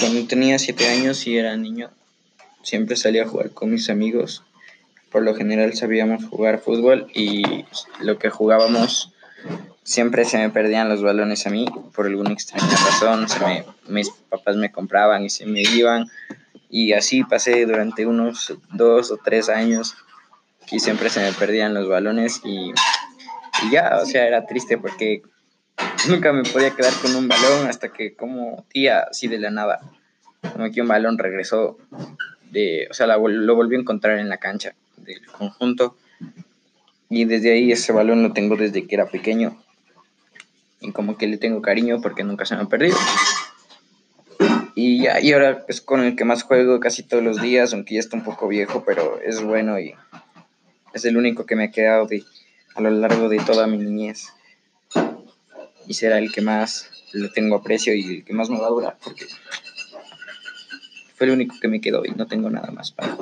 Cuando tenía siete años y era niño, siempre salía a jugar con mis amigos. Por lo general sabíamos jugar fútbol y lo que jugábamos siempre se me perdían los balones a mí por alguna extraña razón. Mis papás me compraban y se me iban. Y así pasé durante unos dos o tres años y siempre se me perdían los balones y, y ya, o sea, era triste porque nunca me podía quedar con un balón hasta que como tía, así de la nada, como que un balón regresó de, o sea, lo volví a encontrar en la cancha del conjunto y desde ahí ese balón lo tengo desde que era pequeño y como que le tengo cariño porque nunca se me ha perdido. Y, ya, y ahora es con el que más juego casi todos los días, aunque ya está un poco viejo, pero es bueno y es el único que me ha quedado de, a lo largo de toda mi niñez. Y será el que más le tengo aprecio y el que más me va a durar, porque fue el único que me quedó y no tengo nada más para.